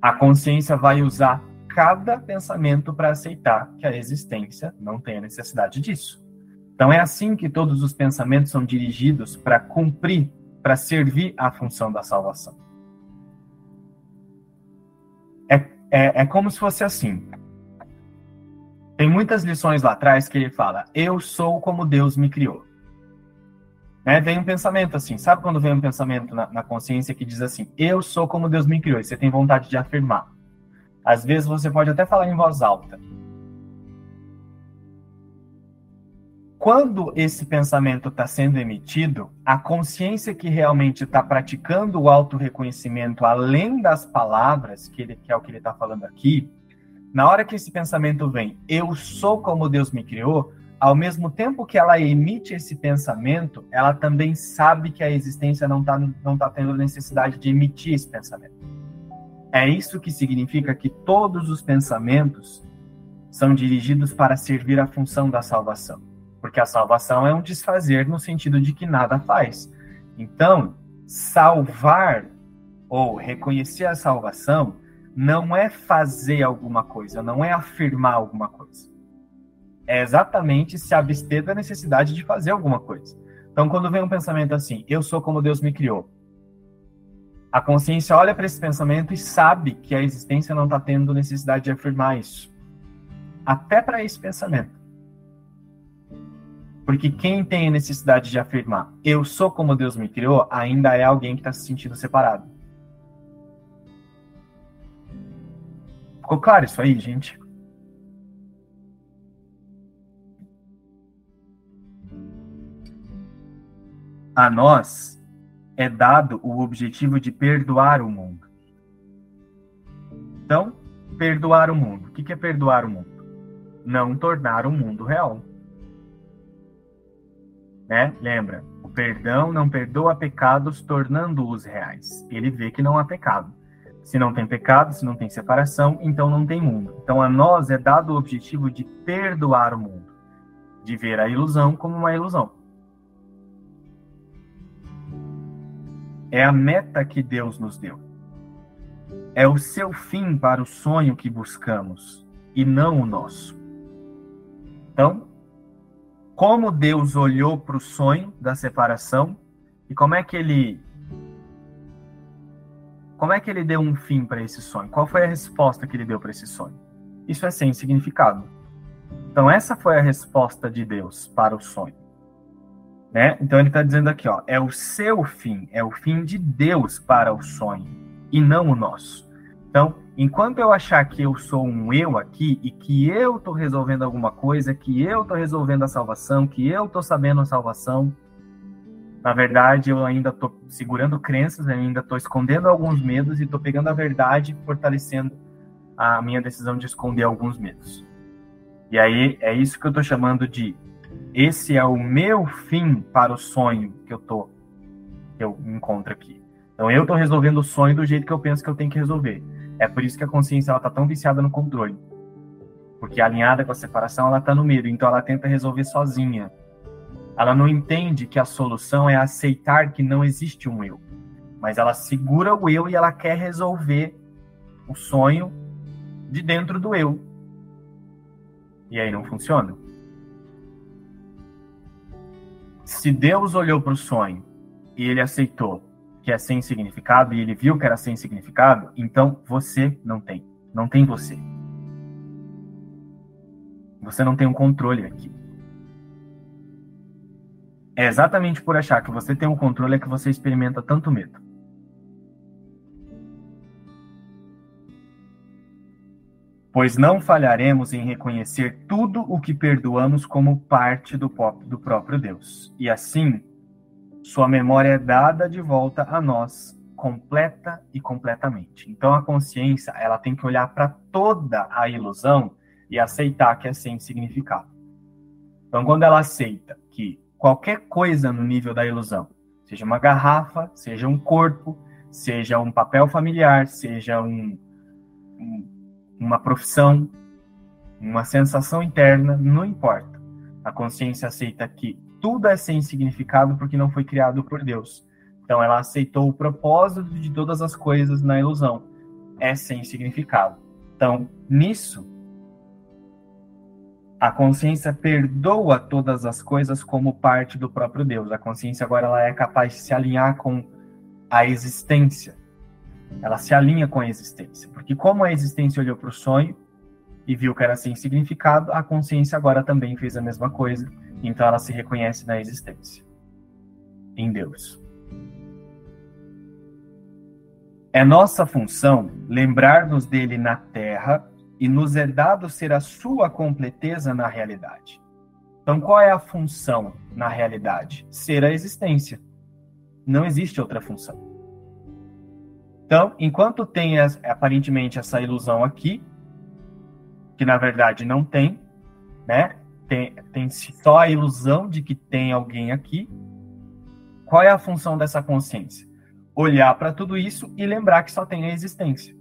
a consciência vai usar cada pensamento para aceitar que a existência não tem a necessidade disso. Então é assim que todos os pensamentos são dirigidos para cumprir, para servir à função da salvação. É, é, é como se fosse assim. Tem muitas lições lá atrás que ele fala: Eu sou como Deus me criou. Né? Vem um pensamento assim, sabe quando vem um pensamento na, na consciência que diz assim: Eu sou como Deus me criou, e você tem vontade de afirmar. Às vezes você pode até falar em voz alta, quando esse pensamento está sendo emitido, a consciência que realmente está praticando o auto-reconhecimento além das palavras, que, ele, que é o que ele está falando aqui, na hora que esse pensamento vem, eu sou como Deus me criou, ao mesmo tempo que ela emite esse pensamento, ela também sabe que a existência não está não tá tendo necessidade de emitir esse pensamento. É isso que significa que todos os pensamentos são dirigidos para servir à função da salvação porque a salvação é um desfazer no sentido de que nada faz. Então, salvar ou reconhecer a salvação não é fazer alguma coisa, não é afirmar alguma coisa. É exatamente se abster da necessidade de fazer alguma coisa. Então, quando vem um pensamento assim, eu sou como Deus me criou, a consciência olha para esse pensamento e sabe que a existência não está tendo necessidade de afirmar isso. Até para esse pensamento. Porque quem tem a necessidade de afirmar eu sou como Deus me criou, ainda é alguém que está se sentindo separado. Ficou claro isso aí, gente? A nós é dado o objetivo de perdoar o mundo. Então, perdoar o mundo. O que é perdoar o mundo? Não tornar o mundo real né? Lembra, o perdão não perdoa pecados tornando-os reais. Ele vê que não há pecado. Se não tem pecado, se não tem separação, então não tem mundo. Então a nós é dado o objetivo de perdoar o mundo, de ver a ilusão como uma ilusão. É a meta que Deus nos deu. É o seu fim para o sonho que buscamos e não o nosso. Então, como Deus olhou para o sonho da separação e como é que ele como é que ele deu um fim para esse sonho? Qual foi a resposta que ele deu para esse sonho? Isso é sem significado. Então essa foi a resposta de Deus para o sonho. Né? Então ele está dizendo aqui, ó, é o seu fim, é o fim de Deus para o sonho e não o nosso. Então Enquanto eu achar que eu sou um eu aqui e que eu estou resolvendo alguma coisa, que eu estou resolvendo a salvação, que eu estou sabendo a salvação, na verdade eu ainda estou segurando crenças, ainda estou escondendo alguns medos e estou pegando a verdade e fortalecendo a minha decisão de esconder alguns medos. E aí é isso que eu estou chamando de esse é o meu fim para o sonho que eu tô que eu encontro aqui. Então eu estou resolvendo o sonho do jeito que eu penso que eu tenho que resolver. É por isso que a consciência ela tá tão viciada no controle. Porque alinhada com a separação, ela tá no medo, então ela tenta resolver sozinha. Ela não entende que a solução é aceitar que não existe um eu. Mas ela segura o eu e ela quer resolver o sonho de dentro do eu. E aí não funciona. Se Deus olhou para o sonho e ele aceitou que é sem significado e ele viu que era sem significado, então você não tem. Não tem você. Você não tem um controle aqui. É exatamente por achar que você tem um controle é que você experimenta tanto medo. Pois não falharemos em reconhecer tudo o que perdoamos como parte do, do próprio Deus. E assim, sua memória é dada de volta a nós, completa e completamente. Então a consciência, ela tem que olhar para toda a ilusão e aceitar que é sem significado. Então quando ela aceita que qualquer coisa no nível da ilusão, seja uma garrafa, seja um corpo, seja um papel familiar, seja um, um, uma profissão, uma sensação interna, não importa. A consciência aceita que tudo é sem significado porque não foi criado por Deus. Então ela aceitou o propósito de todas as coisas na ilusão. É sem significado. Então, nisso, A consciência perdoa todas as coisas como parte do próprio Deus. A consciência agora ela é capaz de se alinhar com a existência. Ela se alinha com a existência. Porque como a existência olhou para o sonho e viu que era sem significado, a consciência agora também fez a mesma coisa. Então ela se reconhece na existência. Em Deus. É nossa função lembrar-nos dele na terra e nos é dado ser a sua completeza na realidade. Então, qual é a função na realidade? Ser a existência. Não existe outra função. Então, enquanto tem aparentemente essa ilusão aqui, que na verdade não tem, né? Tem, tem só a ilusão de que tem alguém aqui. Qual é a função dessa consciência? Olhar para tudo isso e lembrar que só tem a existência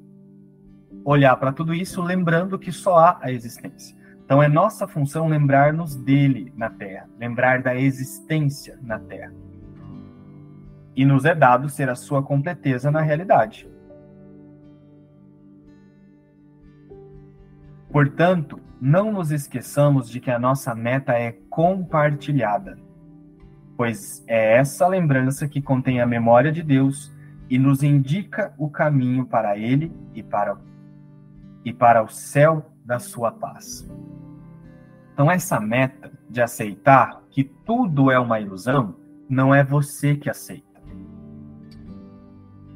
olhar para tudo isso lembrando que só há a existência. Então é nossa função lembrar-nos dele na Terra, lembrar da existência na Terra. E nos é dado ser a sua completeza na realidade. Portanto, não nos esqueçamos de que a nossa meta é compartilhada, pois é essa lembrança que contém a memória de Deus e nos indica o caminho para Ele e para e para o céu da sua paz. Então, essa meta de aceitar que tudo é uma ilusão, não é você que aceita.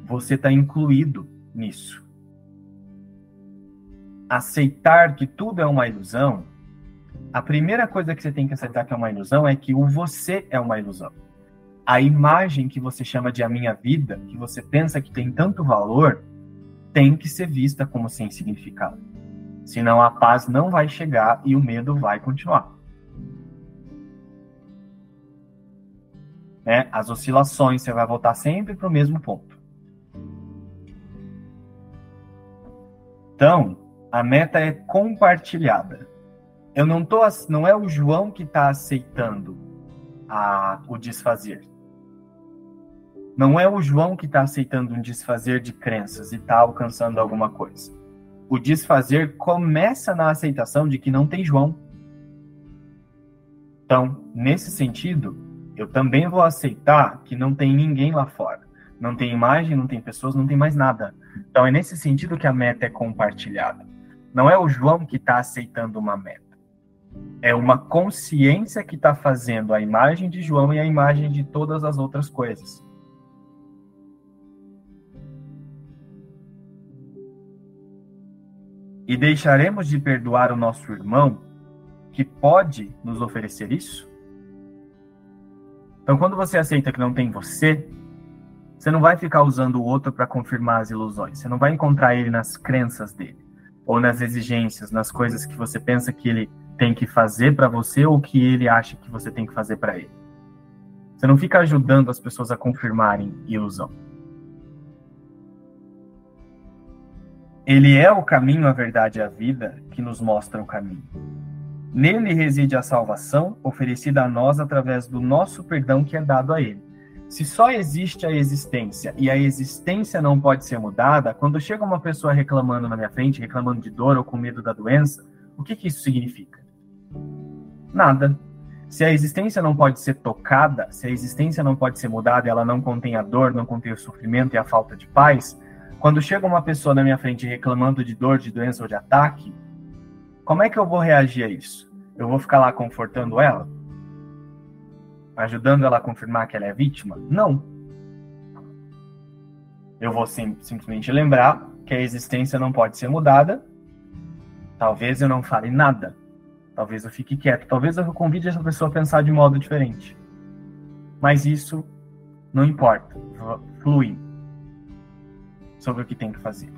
Você está incluído nisso. Aceitar que tudo é uma ilusão, a primeira coisa que você tem que aceitar que é uma ilusão é que o você é uma ilusão. A imagem que você chama de a minha vida, que você pensa que tem tanto valor, tem que ser vista como sem significado. Senão a paz não vai chegar e o medo vai continuar. Né? As oscilações, você vai voltar sempre para o mesmo ponto. Então, a meta é compartilhada. Eu não tô, não é o João que está aceitando a, o desfazer. Não é o João que está aceitando um desfazer de crenças e está alcançando alguma coisa. O desfazer começa na aceitação de que não tem João. Então, nesse sentido, eu também vou aceitar que não tem ninguém lá fora. Não tem imagem, não tem pessoas, não tem mais nada. Então, é nesse sentido que a meta é compartilhada. Não é o João que está aceitando uma meta. É uma consciência que está fazendo a imagem de João e a imagem de todas as outras coisas. E deixaremos de perdoar o nosso irmão que pode nos oferecer isso? Então, quando você aceita que não tem você, você não vai ficar usando o outro para confirmar as ilusões. Você não vai encontrar ele nas crenças dele, ou nas exigências, nas coisas que você pensa que ele tem que fazer para você ou que ele acha que você tem que fazer para ele. Você não fica ajudando as pessoas a confirmarem ilusão. Ele é o caminho, a verdade e a vida que nos mostra o caminho. Nele reside a salvação oferecida a nós através do nosso perdão que é dado a ele. Se só existe a existência e a existência não pode ser mudada, quando chega uma pessoa reclamando na minha frente, reclamando de dor ou com medo da doença, o que, que isso significa? Nada. Se a existência não pode ser tocada, se a existência não pode ser mudada, ela não contém a dor, não contém o sofrimento e a falta de paz, quando chega uma pessoa na minha frente reclamando de dor, de doença ou de ataque, como é que eu vou reagir a isso? Eu vou ficar lá confortando ela? Ajudando ela a confirmar que ela é vítima? Não. Eu vou sim, simplesmente lembrar que a existência não pode ser mudada. Talvez eu não fale nada. Talvez eu fique quieto. Talvez eu convide essa pessoa a pensar de modo diferente. Mas isso não importa. Flui sobre o que tem que fazer.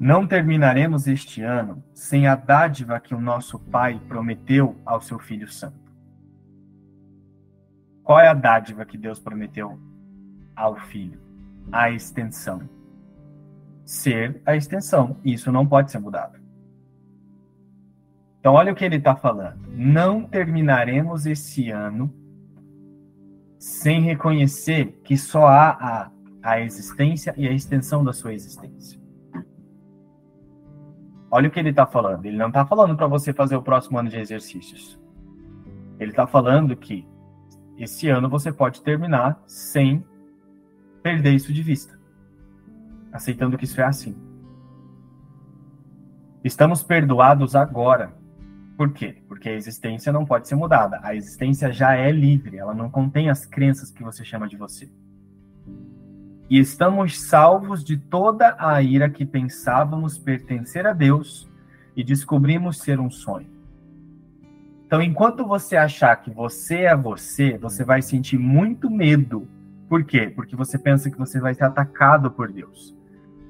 Não terminaremos este ano sem a dádiva que o nosso Pai prometeu ao seu Filho Santo. Qual é a dádiva que Deus prometeu ao Filho? A extensão. Ser a extensão. Isso não pode ser mudado. Então, olha o que ele está falando. Não terminaremos esse ano sem reconhecer que só há a, a existência e a extensão da sua existência. olha o que ele está falando. Ele não está falando para você fazer o próximo ano de exercícios. Ele está falando que esse ano você pode terminar sem perder isso de vista, aceitando que isso é assim. Estamos perdoados agora. Por quê? Porque a existência não pode ser mudada. A existência já é livre, ela não contém as crenças que você chama de você. E estamos salvos de toda a ira que pensávamos pertencer a Deus e descobrimos ser um sonho. Então, enquanto você achar que você é você, você vai sentir muito medo. Por quê? Porque você pensa que você vai ser atacado por Deus.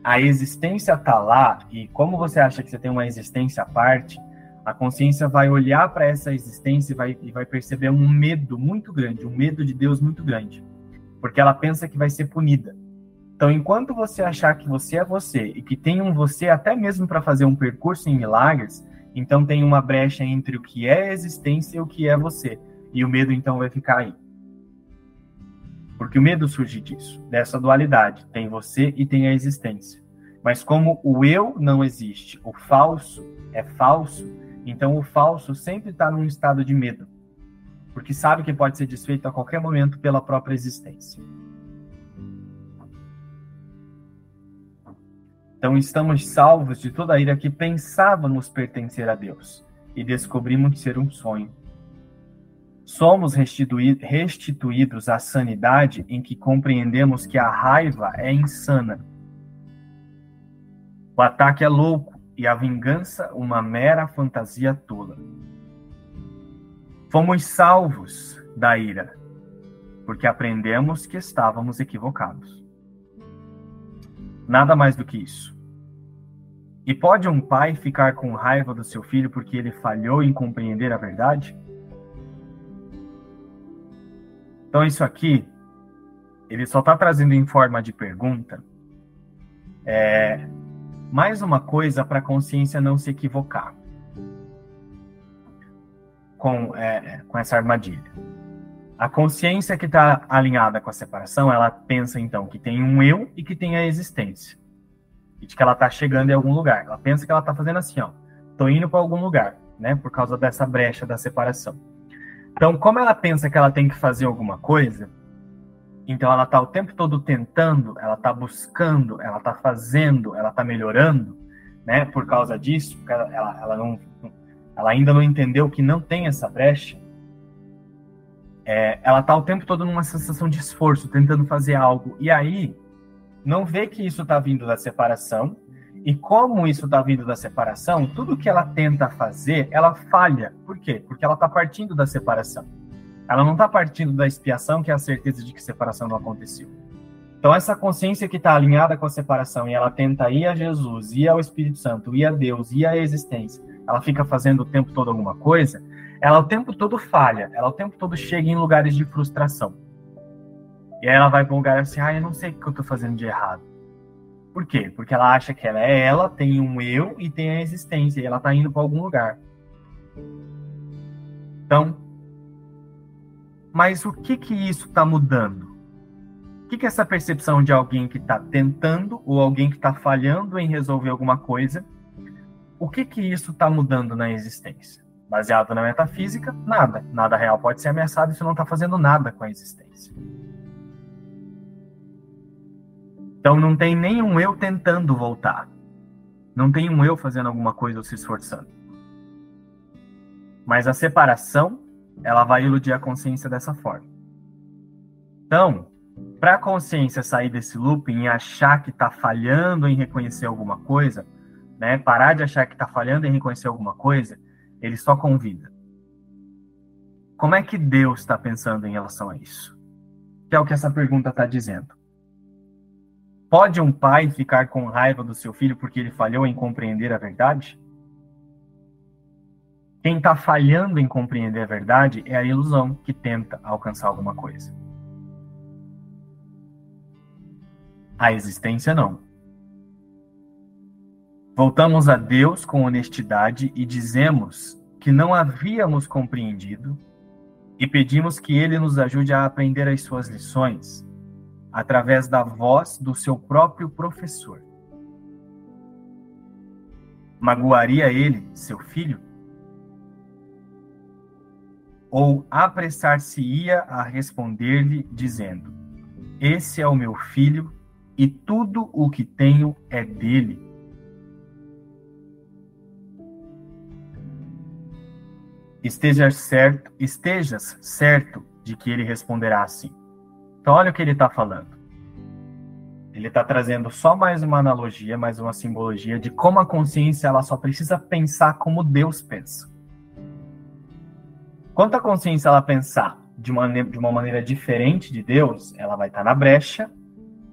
A existência está lá, e como você acha que você tem uma existência à parte, a consciência vai olhar para essa existência e vai, e vai perceber um medo muito grande, um medo de Deus muito grande. Porque ela pensa que vai ser punida. Então, enquanto você achar que você é você e que tem um você até mesmo para fazer um percurso em milagres, então tem uma brecha entre o que é existência e o que é você. E o medo então vai ficar aí. Porque o medo surge disso, dessa dualidade. Tem você e tem a existência. Mas como o eu não existe, o falso é falso, então o falso sempre está num estado de medo. Porque sabe que pode ser desfeito a qualquer momento pela própria existência. Então estamos salvos de toda a ira que pensávamos pertencer a Deus e descobrimos ser um sonho. Somos restituídos à sanidade em que compreendemos que a raiva é insana. O ataque é louco e a vingança uma mera fantasia tola. Fomos salvos da ira, porque aprendemos que estávamos equivocados. Nada mais do que isso. E pode um pai ficar com raiva do seu filho porque ele falhou em compreender a verdade? Então, isso aqui, ele só está trazendo em forma de pergunta é, mais uma coisa para a consciência não se equivocar com, é, com essa armadilha. A consciência que está alinhada com a separação, ela pensa então que tem um eu e que tem a existência. E de que ela está chegando em algum lugar. Ela pensa que ela está fazendo assim, ó. Tô indo para algum lugar, né? Por causa dessa brecha da separação. Então, como ela pensa que ela tem que fazer alguma coisa, então ela está o tempo todo tentando, ela está buscando, ela está fazendo, ela está melhorando, né? Por causa disso, ela, ela, não, ela ainda não entendeu que não tem essa brecha é, ela está o tempo todo numa sensação de esforço, tentando fazer algo. E aí, não vê que isso está vindo da separação. E como isso está vindo da separação, tudo que ela tenta fazer, ela falha. Por quê? Porque ela está partindo da separação. Ela não está partindo da expiação, que é a certeza de que separação não aconteceu. Então, essa consciência que está alinhada com a separação e ela tenta ir a Jesus, ir ao Espírito Santo, ir a Deus, ir à existência, ela fica fazendo o tempo todo alguma coisa, ela o tempo todo falha, ela o tempo todo chega em lugares de frustração. E aí ela vai para um lugar assim, ah, eu não sei o que eu estou fazendo de errado. Por quê? Porque ela acha que ela é ela, tem um eu e tem a existência, e ela está indo para algum lugar. Então, mas o que que isso está mudando? O que que essa percepção de alguém que está tentando ou alguém que está falhando em resolver alguma coisa, o que que isso está mudando na existência? Baseado na metafísica, nada. Nada real pode ser ameaçado você não está fazendo nada com a existência. Então não tem nenhum eu tentando voltar. Não tem um eu fazendo alguma coisa ou se esforçando. Mas a separação, ela vai iludir a consciência dessa forma. Então, para a consciência sair desse looping e achar que está falhando em reconhecer alguma coisa, né, parar de achar que está falhando em reconhecer alguma coisa, ele só convida. Como é que Deus está pensando em relação a isso? Que é o que essa pergunta está dizendo. Pode um pai ficar com raiva do seu filho porque ele falhou em compreender a verdade? Quem está falhando em compreender a verdade é a ilusão que tenta alcançar alguma coisa. A existência não. Voltamos a Deus com honestidade e dizemos que não havíamos compreendido e pedimos que Ele nos ajude a aprender as suas lições através da voz do seu próprio professor. magoaria ele, seu filho? Ou apressar-se-ia a responder-lhe, dizendo: Esse é o meu filho, e tudo o que tenho é dele. Estejas certo, estejas certo de que ele responderá assim. Então, olha o que ele está falando. Ele está trazendo só mais uma analogia, mais uma simbologia de como a consciência ela só precisa pensar como Deus pensa. Quanto a consciência ela pensar de uma, de uma maneira diferente de Deus, ela vai estar tá na brecha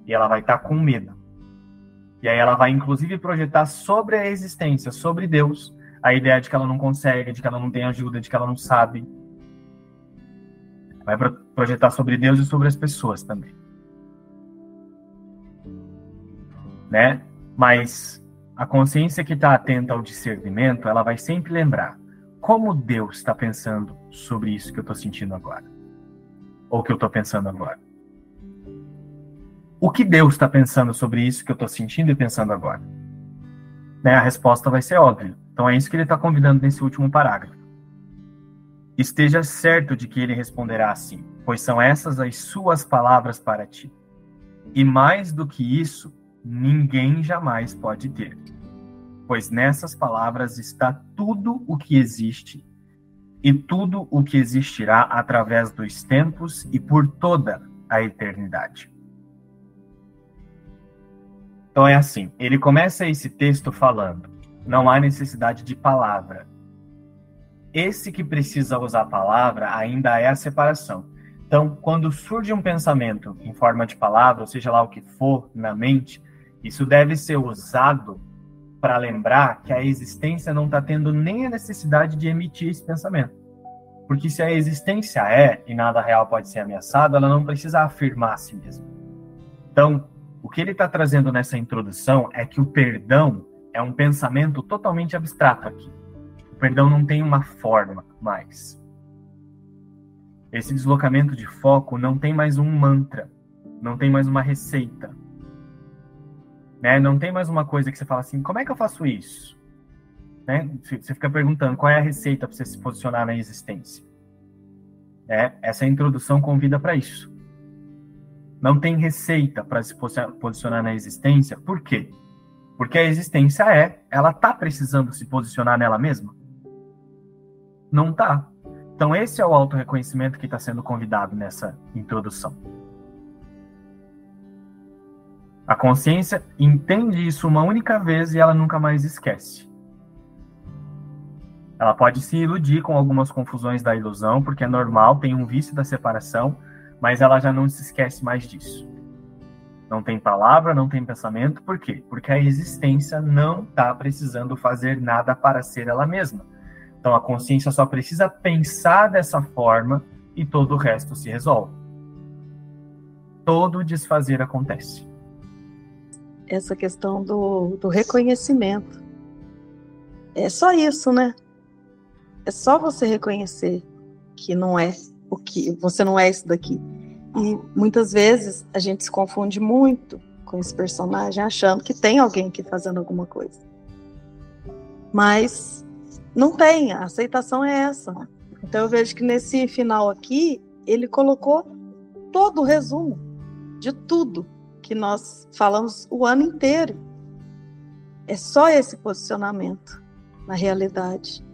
e ela vai estar tá com medo. E aí ela vai inclusive projetar sobre a existência, sobre Deus, a ideia de que ela não consegue, de que ela não tem ajuda, de que ela não sabe. Vai projetar sobre Deus e sobre as pessoas também. Né? Mas a consciência que está atenta ao discernimento, ela vai sempre lembrar como Deus está pensando sobre isso que eu estou sentindo agora. Ou que eu estou pensando agora. O que Deus está pensando sobre isso que eu estou sentindo e pensando agora? Né? A resposta vai ser óbvia. Então é isso que ele está convidando nesse último parágrafo. Esteja certo de que ele responderá assim, pois são essas as suas palavras para ti. E mais do que isso, ninguém jamais pode ter. Pois nessas palavras está tudo o que existe e tudo o que existirá através dos tempos e por toda a eternidade. Então é assim, ele começa esse texto falando: não há necessidade de palavra. Esse que precisa usar palavra ainda é a separação. Então, quando surge um pensamento em forma de palavra, ou seja lá o que for na mente, isso deve ser usado para lembrar que a existência não está tendo nem a necessidade de emitir esse pensamento. Porque se a existência é e nada real pode ser ameaçado, ela não precisa afirmar a si mesma. Então, o que ele está trazendo nessa introdução é que o perdão é um pensamento totalmente abstrato aqui. O perdão não tem uma forma mais. Esse deslocamento de foco não tem mais um mantra, não tem mais uma receita. Né? Não tem mais uma coisa que você fala assim, como é que eu faço isso? Né? Você fica perguntando qual é a receita para você se posicionar na existência. É, essa introdução convida para isso. Não tem receita para se posicionar na existência. Por quê? Porque a existência é, ela tá precisando se posicionar nela mesma? Não tá. Então esse é o auto-reconhecimento que está sendo convidado nessa introdução. A consciência entende isso uma única vez e ela nunca mais esquece. Ela pode se iludir com algumas confusões da ilusão, porque é normal, tem um vício da separação, mas ela já não se esquece mais disso. Não tem palavra, não tem pensamento, por quê? Porque a existência não está precisando fazer nada para ser ela mesma. Então a consciência só precisa pensar dessa forma e todo o resto se resolve. Todo desfazer acontece. Essa questão do, do reconhecimento. É só isso, né? É só você reconhecer que não é o que você não é isso daqui. E muitas vezes a gente se confunde muito com esse personagem, achando que tem alguém aqui fazendo alguma coisa. Mas não tem, a aceitação é essa. Então eu vejo que nesse final aqui, ele colocou todo o resumo de tudo que nós falamos o ano inteiro. É só esse posicionamento na realidade.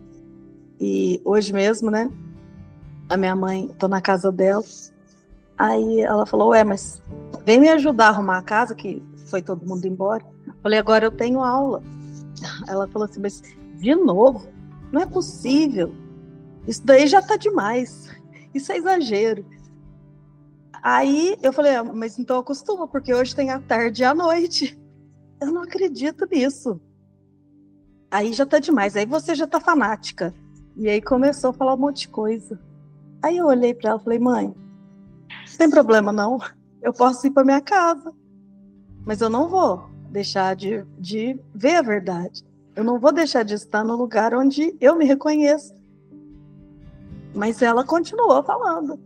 E hoje mesmo, né? A minha mãe, tô na casa dela, Aí ela falou, ué, mas vem me ajudar a arrumar a casa, que foi todo mundo embora. Falei, agora eu tenho aula. Ela falou assim, mas de novo? Não é possível. Isso daí já tá demais. Isso é exagero. Aí eu falei, ah, mas então acostuma, porque hoje tem a tarde e a noite. Eu não acredito nisso. Aí já tá demais. Aí você já tá fanática. E aí começou a falar um monte de coisa. Aí eu olhei para ela e falei, mãe, não tem problema não. Eu posso ir para minha casa. Mas eu não vou deixar de, de ver a verdade. Eu não vou deixar de estar no lugar onde eu me reconheço. Mas ela continuou falando.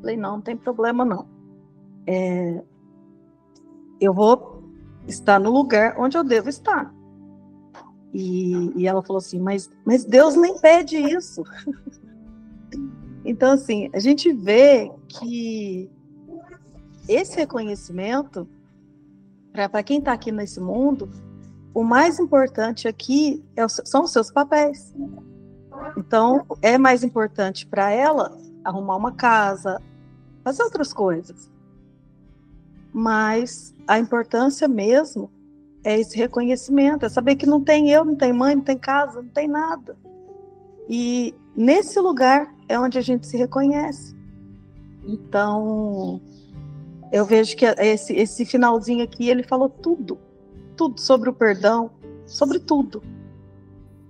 Falei, não, não tem problema não. É, eu vou estar no lugar onde eu devo estar. E, e ela falou assim: mas, mas Deus nem pede isso. então, assim, a gente vê que esse reconhecimento, para quem está aqui nesse mundo, o mais importante aqui é, são os seus papéis. Então, é mais importante para ela arrumar uma casa, fazer outras coisas. Mas a importância mesmo é esse reconhecimento, é saber que não tem eu, não tem mãe, não tem casa, não tem nada. E nesse lugar é onde a gente se reconhece. Então, eu vejo que esse, esse finalzinho aqui, ele falou tudo. Tudo sobre o perdão, sobre tudo.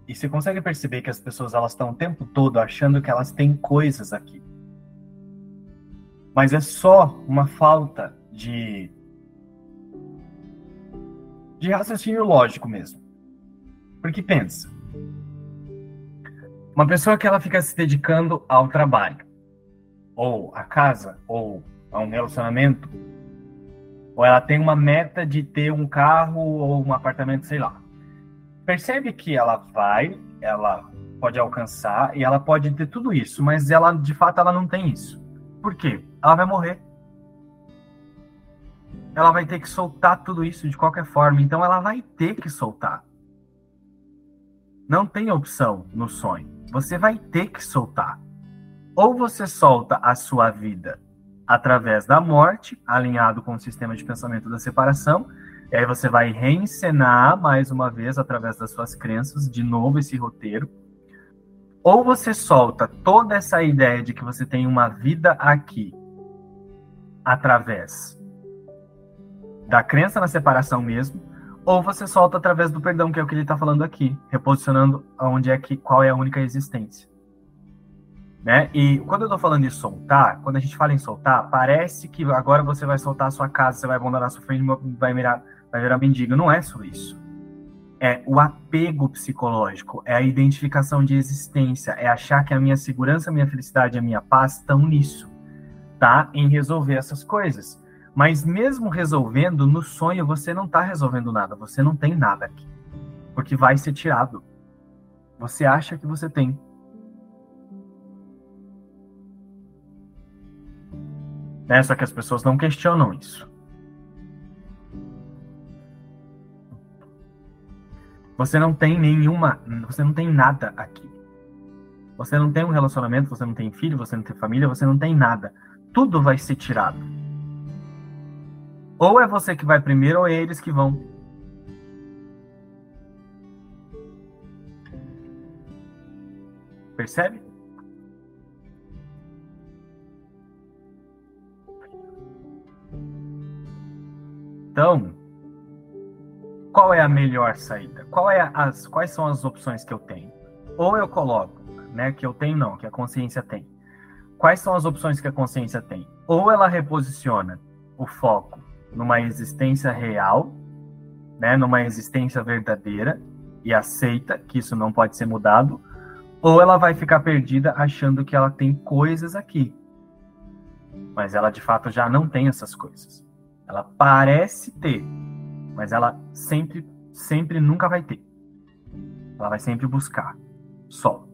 E você consegue perceber que as pessoas elas estão o tempo todo achando que elas têm coisas aqui. Mas é só uma falta de de raciocínio lógico mesmo. Porque pensa, uma pessoa que ela fica se dedicando ao trabalho, ou à casa, ou a um relacionamento, ou ela tem uma meta de ter um carro ou um apartamento, sei lá. Percebe que ela vai, ela pode alcançar e ela pode ter tudo isso, mas ela de fato ela não tem isso. Por quê? Ela vai morrer ela vai ter que soltar tudo isso de qualquer forma. Então ela vai ter que soltar. Não tem opção no sonho. Você vai ter que soltar. Ou você solta a sua vida através da morte, alinhado com o sistema de pensamento da separação, e aí você vai reencenar mais uma vez através das suas crenças, de novo esse roteiro. Ou você solta toda essa ideia de que você tem uma vida aqui através da crença na separação mesmo, ou você solta através do perdão, que é o que ele está falando aqui, reposicionando onde é que qual é a única existência. Né? E quando eu estou falando de soltar, quando a gente fala em soltar, parece que agora você vai soltar a sua casa, você vai abandonar sua família, vai virar, vai virar mendigo. Não é só isso. É o apego psicológico, é a identificação de existência, é achar que a minha segurança, a minha felicidade, a minha paz estão nisso, tá? Em resolver essas coisas. Mas mesmo resolvendo, no sonho você não está resolvendo nada, você não tem nada aqui. Porque vai ser tirado. Você acha que você tem. Né? Só que as pessoas não questionam isso. Você não tem nenhuma, você não tem nada aqui. Você não tem um relacionamento, você não tem filho, você não tem família, você não tem nada. Tudo vai ser tirado. Ou é você que vai primeiro, ou é eles que vão. Percebe? Então, qual é a melhor saída? Qual é as, quais são as opções que eu tenho? Ou eu coloco, né, que eu tenho não, que a consciência tem. Quais são as opções que a consciência tem? Ou ela reposiciona o foco numa existência real, né, numa existência verdadeira e aceita que isso não pode ser mudado, ou ela vai ficar perdida achando que ela tem coisas aqui. Mas ela de fato já não tem essas coisas. Ela parece ter, mas ela sempre, sempre nunca vai ter. Ela vai sempre buscar. Só.